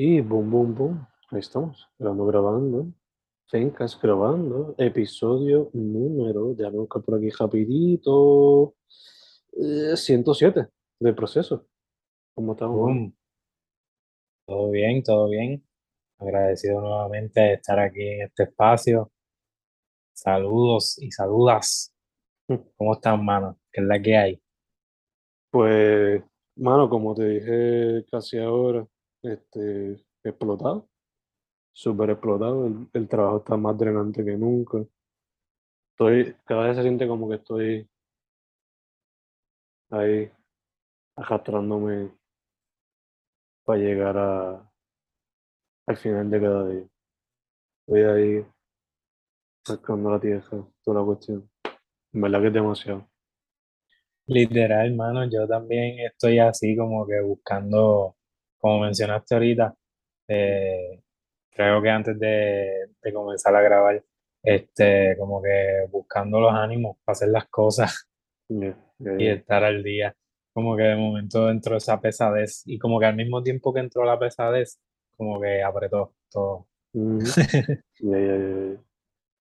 Y boom, boom, boom. Ahí estamos, grabando, grabando. Fencas grabando. Episodio número, ya buscar por aquí rapidito. eh, 107 de proceso. ¿Cómo estamos? Boom. Todo bien, todo bien. Agradecido nuevamente de estar aquí en este espacio. Saludos y saludas. ¿Cómo están, mano? ¿Qué es la que hay? Pues, mano, como te dije casi ahora, este, explotado. Súper explotado. El, trabajo está más drenante que nunca. Estoy, cada vez se siente como que estoy ahí arrastrándome para llegar a, al final de cada día. Estoy ahí sacando la tierra, toda la cuestión. En verdad que es demasiado. Literal, mano, yo también estoy así como que buscando, como mencionaste ahorita, eh, creo que antes de, de comenzar a grabar, este, como que buscando los ánimos para hacer las cosas y estar al día. Como que de momento entró esa pesadez y como que al mismo tiempo que entró la pesadez, como que apretó todo.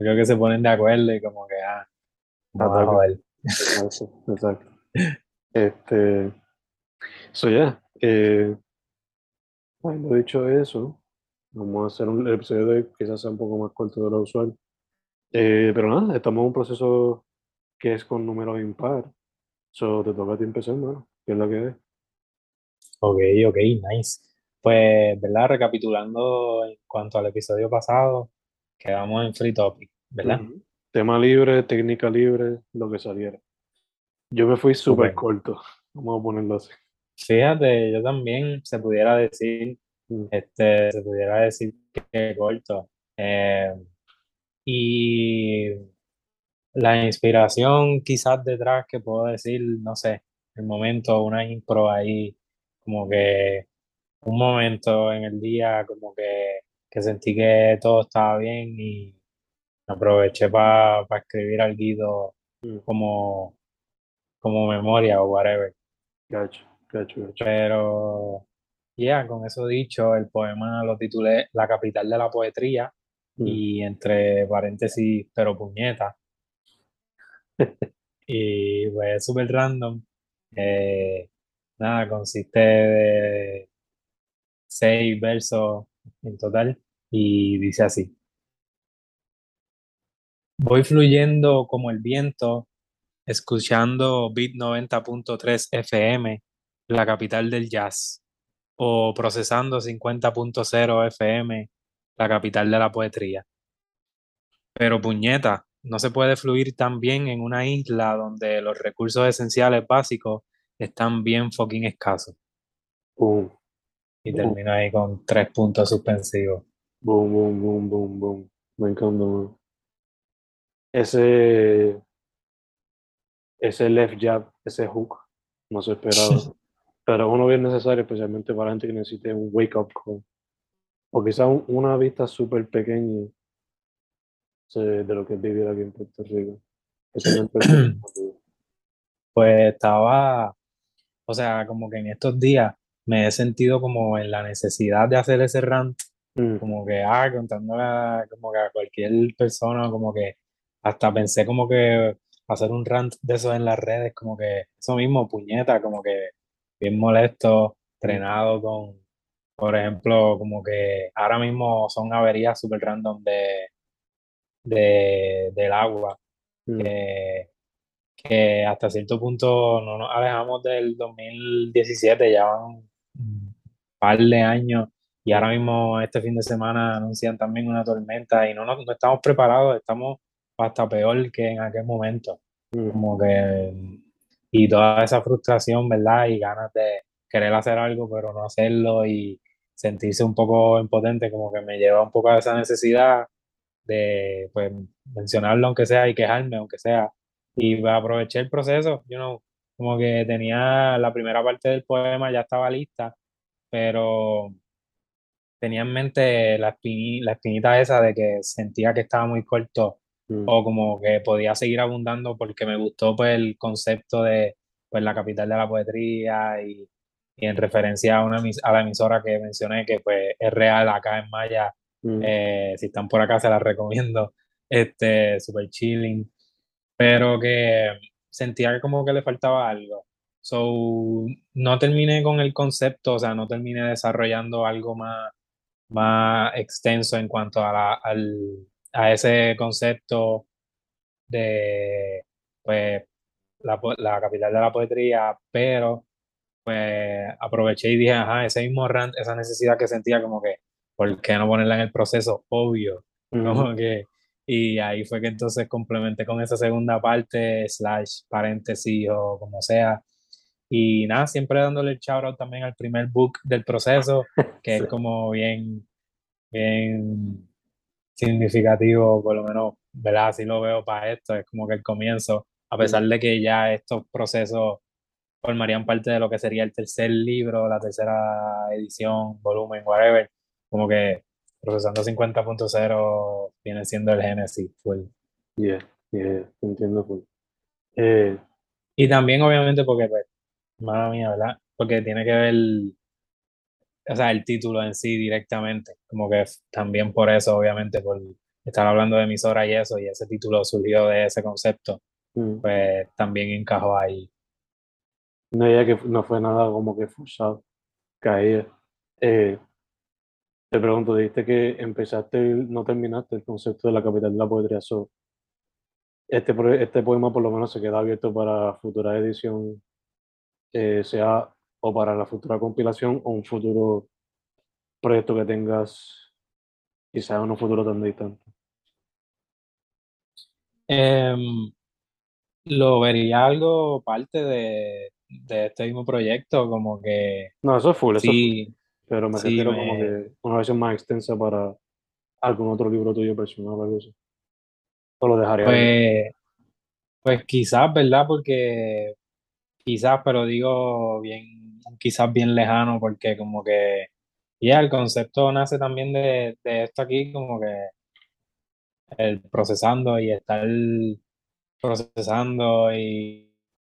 Creo que se ponen de acuerdo y como que, ah, vamos. Exacto, exacto. Este, so ya, eh, habiendo dicho eso, vamos a hacer un el episodio de hoy, quizás sea un poco más corto de lo usual. Eh, pero nada, estamos en un proceso que es con números impar. So, te toca a ti empezar, mano. ¿Qué es lo que es? Ok, ok, nice. Pues, ¿verdad? Recapitulando en cuanto al episodio pasado, quedamos en Free Topic, ¿verdad? Ujú. Tema libre, técnica libre, lo que saliera. Yo me fui súper Súper. corto, vamos a ponerlo así. Fíjate, yo también se pudiera decir, este, se pudiera decir que corto. Eh, y la inspiración quizás detrás que puedo decir, no sé, el momento, una impro ahí, como que un momento en el día, como que, que sentí que todo estaba bien y aproveché para escribir algo como, como memoria o whatever. Gacho, gacho. Pero, ya, con eso dicho, el poema lo titulé La capital de la poetría Mm. y entre paréntesis, pero puñeta. Y pues es súper random. Eh, nada, consiste de seis versos en total y dice así. Voy fluyendo como el viento, escuchando Beat 90.3 FM, la capital del jazz, o procesando 50.0 FM, la capital de la poetría. Pero puñeta, no se puede fluir tan bien en una isla donde los recursos esenciales básicos están bien fucking escasos. Boom, Y termino ahí con tres puntos suspensivos. boom, boom, boom, boom, boom. Me encanta, man. Ese, ese left jab, ese hook, no se esperaba. Pero uno bien necesario, especialmente para gente que necesite un wake up call. O quizás un- una vista súper pequeña de lo que es vivir aquí en Puerto Rico. Especialmente en Puerto Rico. Pues estaba, o sea, como que en estos días me he sentido como en la necesidad de hacer ese rant, Mm, como que, ah, contándole a, como que a cualquier persona, como que hasta pensé como que hacer un rant de eso en las redes, como que eso mismo, puñeta, como que bien molesto, trenado con, por ejemplo, como que ahora mismo son averías súper random de, de, del agua, mm, que, que hasta cierto punto no nos alejamos del 2017, ya van un par de años y ahora mismo este fin de semana anuncian también una tormenta y no, nos- no estamos preparados, estamos hasta peor que en aquel momento, mm, como que y toda esa frustración, ¿verdad? Y ganas de querer hacer algo pero no hacerlo y sentirse un poco impotente, como que me lleva un poco a esa necesidad de pues mencionarlo aunque sea y quejarme aunque sea y aproveché el proceso, you know, como que tenía la primera parte del poema ya estaba lista, pero tenía en mente la, espini- la espinita esa de que sentía que estaba muy corto mm, o como que podía seguir abundando porque me gustó pues el concepto de pues la capital de la poetría y, y en referencia a, una, a la emisora que mencioné, que pues es real acá en Maya, Mm. eh, si están por acá se la recomiendo, este, super chilling, pero que sentía que como que le faltaba algo. So, no terminé con el concepto, o sea, no terminé desarrollando algo más, más extenso en cuanto a, la, al, a ese concepto de, pues, la, la capital de la poetría, pero pues aproveché y dije, ajá, ese mismo rant, esa necesidad que sentía como que, ¿por qué no ponerla en el proceso? Obvio, Mm. como que, y ahí fue que entonces complementé con esa segunda parte, slash, paréntesis o como sea, y nada, siempre dándole el shout out también al primer book del proceso, que Sí. es como bien, bien significativo, por lo menos, ¿verdad? Así lo veo para esto, es como que el comienzo, a pesar de que ya estos procesos formarían parte de lo que sería el tercer libro, la tercera edición, volumen, whatever, como que procesando 50.0 viene siendo el génesis full. Yeah, yeah, entiendo full. Eh, Y también obviamente porque, pues, mala mía, ¿verdad? Porque tiene que ver, o sea, el título en sí directamente, como que también por eso, obviamente, por estar hablando de emisora y eso, y ese título surgió de ese concepto, mm. pues también encajó ahí. No, ya que no fue nada como que forzado, caía. Eh, te pregunto, dijiste que empezaste, no terminaste el concepto de la capital de la poetría. So, este, este poema por lo menos se queda abierto para futura edición, eh, sea o para la futura compilación o un futuro proyecto que tengas, quizás en un futuro tan distante. Em, lo vería algo parte de, de este mismo proyecto, como que No, eso es full, eso es full. sí, Pero me sí, refiero como que una versión más extensa para algún otro libro tuyo personal algo así. O lo dejaría ahí. pues, pues quizás, ¿verdad? Porque quizás, pero digo bien, quizás bien lejano, porque como que ya el concepto nace también de, de esto aquí, como que el procesando y estar procesando y,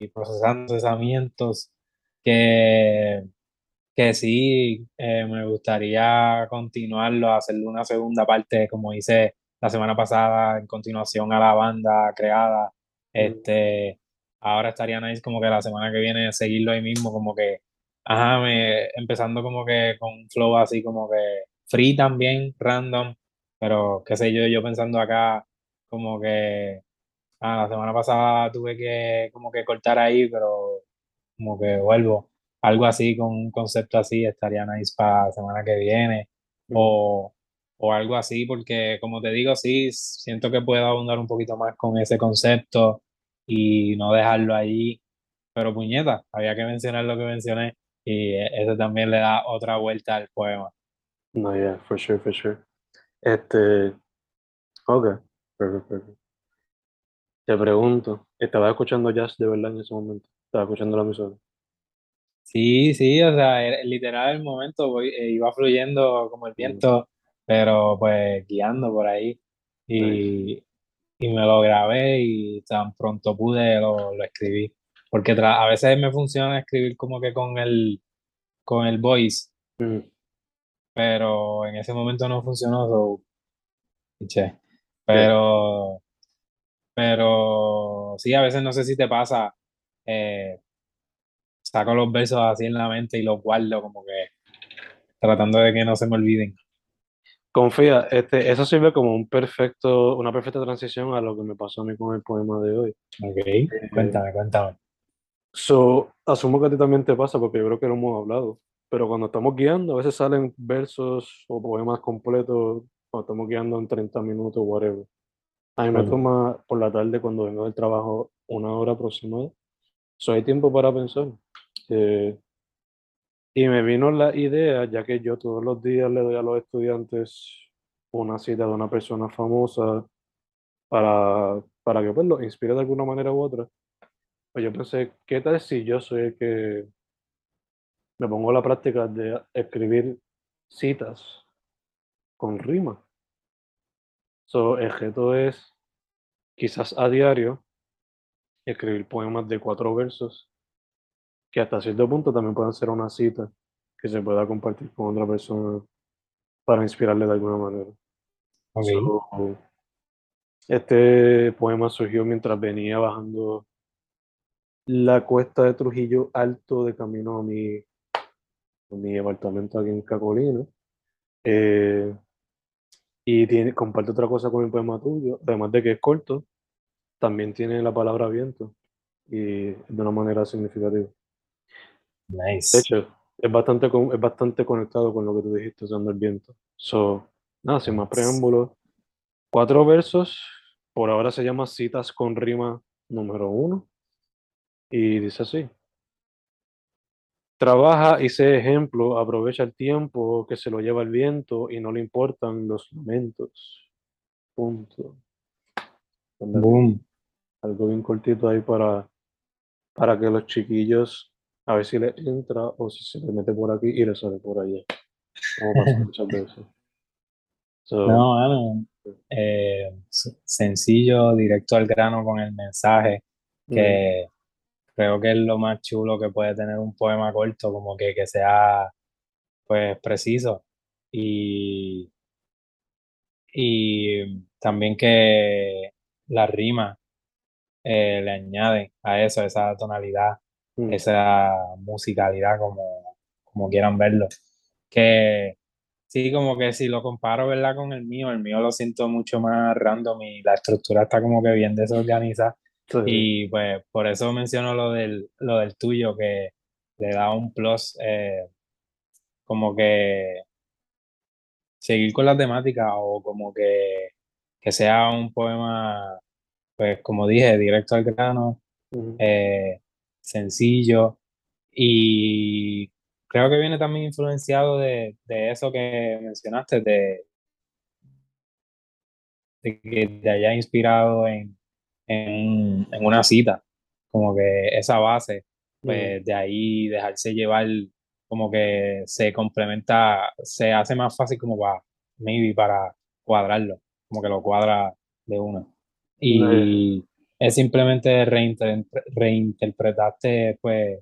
y procesando procesamientos que, que sí eh, me gustaría continuarlo, hacerle una segunda parte, como hice la semana pasada, en continuación a la banda creada. Este, ahora estaría nice como que la semana que viene seguirlo ahí mismo, como que, ajá, me, empezando como que con flow así como que free también, random, pero qué sé yo, yo pensando acá como que Ah, la semana pasada tuve que como que cortar ahí, pero como que vuelvo. Algo así, con un concepto así, estaría nice para la semana que viene. O, o algo así, porque como te digo, sí, siento que puedo abundar un poquito más con ese concepto y no dejarlo ahí. Pero puñeta, había que mencionar lo que mencioné y eso también le da otra vuelta al poema. No, yeah, for sure, for sure. Este, ok, perfecto, perfecto. Te pregunto, ¿estabas escuchando jazz de verdad en ese momento? ¿Estabas escuchando la emisora? Sí, sí, o sea, era- literal el momento voy- eh, iba fluyendo como el viento, pero pues guiando por ahí Nice. y, y me lo grabé y tan pronto pude lo, lo escribí. Porque a veces me funciona escribir como que con el, con el voice, Mm, pero en ese momento no funcionó, so. Pero, pero sí, a veces no sé si te pasa, eh, saco los versos así en la mente y los guardo como que tratando de que no se me olviden. Confía, este, eso sirve como un perfecto, una perfecta transición a lo que me pasó a mí con el poema de hoy. Ok, cuéntame, cuéntame. So, asumo que a ti también te pasa porque yo creo que lo hemos hablado, pero cuando estamos guiando, a veces salen versos o poemas completos cuando estamos guiando en 30 minutos, whatever. A mí me toma por la tarde cuando vengo del trabajo una hora aproximada. So, hay tiempo para pensar. Eh, y me vino la idea, ya que yo todos los días le doy a los estudiantes una cita de una persona famosa para, para que pues, los inspire de alguna manera u otra. Pues yo pensé, ¿qué tal si yo soy el que me pongo a la práctica de escribir citas con rima? So, el reto es quizás a diario escribir poemas de cuatro versos que hasta cierto punto también pueden ser una cita que se pueda compartir con otra persona para inspirarle de alguna manera. So, este poema surgió mientras venía bajando la cuesta de Trujillo Alto de camino a mi, a mi apartamento aquí en Cacolina. Eh, y tiene, comparte otra cosa con el poema tuyo, además de que es corto, también tiene la palabra viento y de una manera significativa. De Nice. hecho, es bastante, con- es bastante conectado con lo que tú dijiste usando el viento. So, nada, sin más preámbulos, cuatro versos, por ahora se llama Citas con rima número uno, y dice así. Trabaja y sé ejemplo, aprovecha el tiempo que se lo lleva el viento y no le importan los lamentos. Punto. Boom. Algo bien cortito ahí para, para que los chiquillos, a ver si les entra o si se les mete por aquí y les sale por allá. Como pasa muchas veces. So, No, mano. eh, sencillo, directo al grano con el mensaje, que creo que es lo más chulo que puede tener un poema corto, como que, que sea pues preciso y, y también que la rima eh, le añade a eso, esa tonalidad, mm, esa musicalidad, como, como quieran verlo. Que sí, como que si lo comparo, ¿verdad? Con el mío, el mío lo siento mucho más random y la estructura está como que bien desorganizada. Sí, Y pues por eso menciono lo del, lo del tuyo, que le da un plus, eh, como que seguir con la temática o como que, que sea un poema, pues como dije, directo al grano, eh, sencillo. Y creo que viene también influenciado de, de eso que mencionaste, de, de que te haya inspirado en, en, en una cita, como que esa base, mm, pues de ahí dejarse llevar, como que se complementa, se hace más fácil como para, maybe para cuadrarlo, como que lo cuadra de una. Y es simplemente reinter- reinterpretaste pues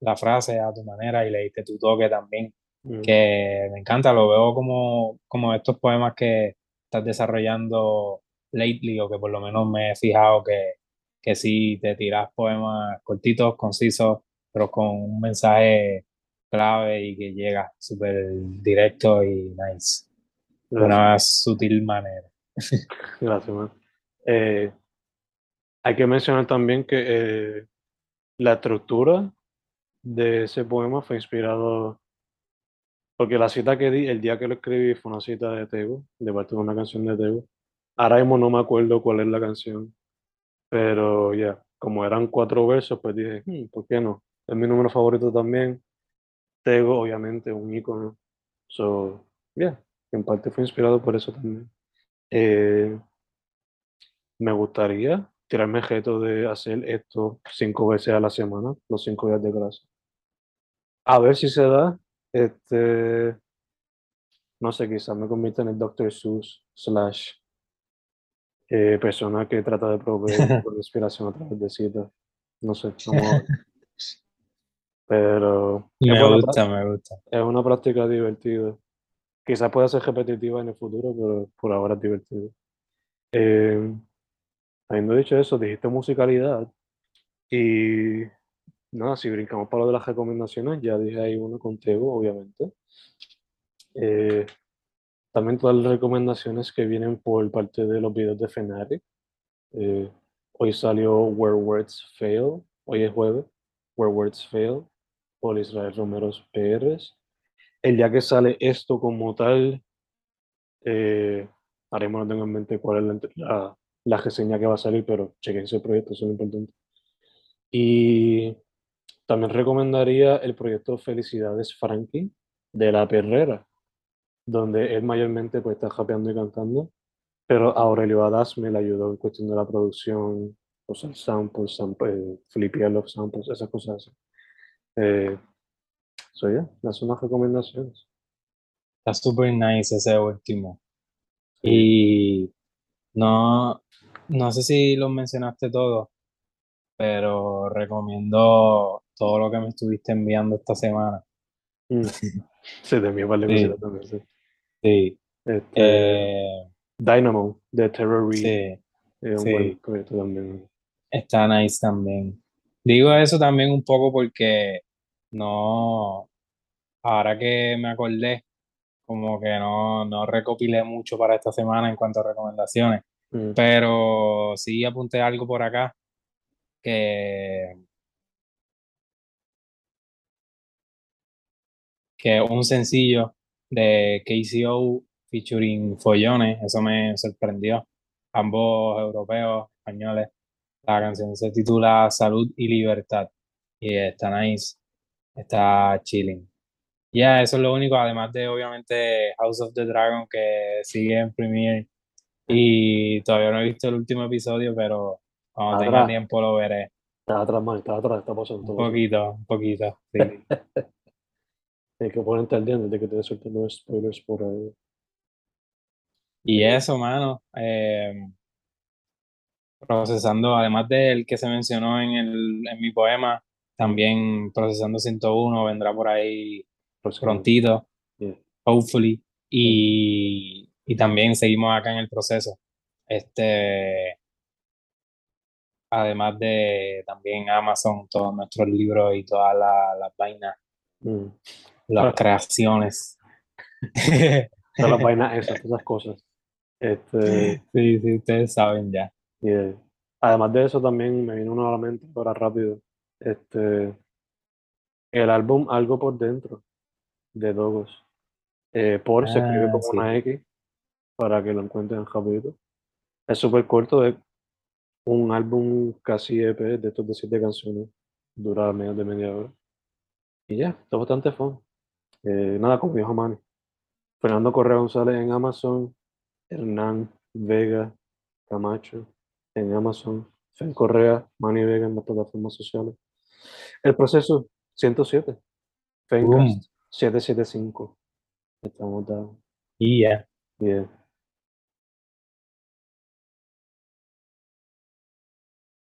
la frase a tu manera y le diste tu toque también, mm, que me encanta, lo veo como, como estos poemas que estás desarrollando lately o que por lo menos me he fijado que, que sí te tiras poemas cortitos, concisos, pero con un mensaje clave y que llega súper directo y nice, de una sutil manera. gracias, man. Eh, hay que mencionar también que eh, la estructura de ese poema fue inspirado, porque la cita que di el día que lo escribí fue una cita de Tego, de parte de una canción de Tego. Ahora mismo no me acuerdo cuál es la canción, pero ya, como eran cuatro versos, pues dije, "Hmm, ¿por qué no? Es mi número favorito también. Tego, obviamente, un ícono. So, yeah, en parte fue inspirado por eso también. Eh, me gustaría tirarme el reto de hacer esto cinco veces a la semana, los cinco días de clase. A ver si se da. Este, no sé, quizás me convierta en el Dr. Seuss slash eh, persona que trata de proveer inspiración a través de citas. No sé, ver. Pero Me gusta, me gusta. es una práctica divertida. Quizás pueda ser repetitiva en el futuro, pero por ahora es divertido. Eh, habiendo dicho eso, dijiste musicalidad. Y nada, si brincamos para lo de las recomendaciones, ya dije ahí uno contigo, obviamente. Eh, también todas las recomendaciones que vienen por parte de los videos de Fnatic. Eh, hoy salió Where Words Fail, hoy es jueves, Where Words Fail, por Israel Romero Pérez. El día que sale esto como tal, eh, haremos no tengo en mente cuál es la, la, la reseña que va a salir, pero chequense el proyecto, eso es lo importante. Y también recomendaría el proyecto Felicidades Frankie de La Perrera, donde él mayormente pues, está japeando y cantando, pero Aurelio Adas me le ayudó en cuestión de la producción, usar samples, sample, eh, flipear los samples, esas cosas así. Eh, so yeah, las son las recomendaciones. Está súper nice ese último. Y no, no sé si los mencionaste todos, pero recomiendo todo lo que me estuviste enviando esta semana. Mm. Sí, de mí vale Sí. también, sí. Sí. Este, Eh, Dynamo, de Terror Reed, sí, es un sí. buen también. está nice también. Digo eso también un poco porque no, ahora que me acordé, como que no, no recopilé mucho para esta semana en cuanto a recomendaciones, Mm. pero sí apunté algo por acá que, que un sencillo de KCO featuring Follones, eso me sorprendió, ambos europeos, españoles. La canción se titula Salud y Libertad y está nice, está chilling. Ya, eso es lo único, además de obviamente House of the Dragon que sigue en Premiere y todavía no he visto el último episodio, pero cuando tenga tiempo lo veré. Está atrás, man, está atrás, está pasando Un poquito, un poquito, sí. Hay que ponerte al día antes de que te suelten los spoilers por ahí. Y eso, mano, eh, procesando, además del que se mencionó en, el, en mi poema, también procesando 101 vendrá por ahí próximo. prontito, Yeah. hopefully, y, y también seguimos acá en el proceso. Este, además de también Amazon, todos nuestros libros y todas la- las vainas, Mm. Las creaciones. Todas las vainas esas, cosas. Este, Sí, sí, ustedes saben ya. yeah. Además de eso también me vino uno a la mente ahora rápido. Este, el álbum Algo por Dentro de Dogos. Eh, por se escribe Ah, como sí. una X para que lo encuentren rapidito. Es súper corto, es un álbum casi EP de estos de siete canciones. Dura menos de media hora. Y ya, está bastante fun. Eh, nada, como dijo Manny. Fernando Correa González en Amazon, Hernán Vega Camacho en Amazon, Fen Correa, Manny Vega en las plataformas sociales. El proceso 107, Fencast Boom. 775. Estamos dados. Y ya. Bien.